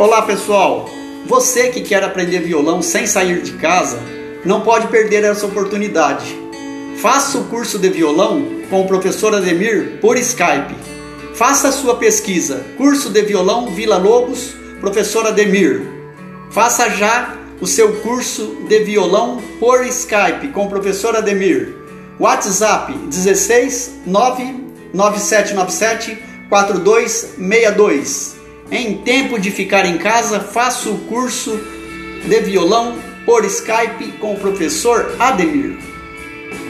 Olá pessoal, você que quer aprender violão sem sair de casa, não pode perder essa oportunidade. Faça o curso de violão com o professor Ademir por Skype. Faça a sua pesquisa, curso de violão Vila Lobos, professor Ademir. Faça já o seu curso de violão por Skype com o professor Ademir. WhatsApp 16 99797 4262. Em tempo de ficar em casa, faça o curso de violão por Skype com o professor Ademir.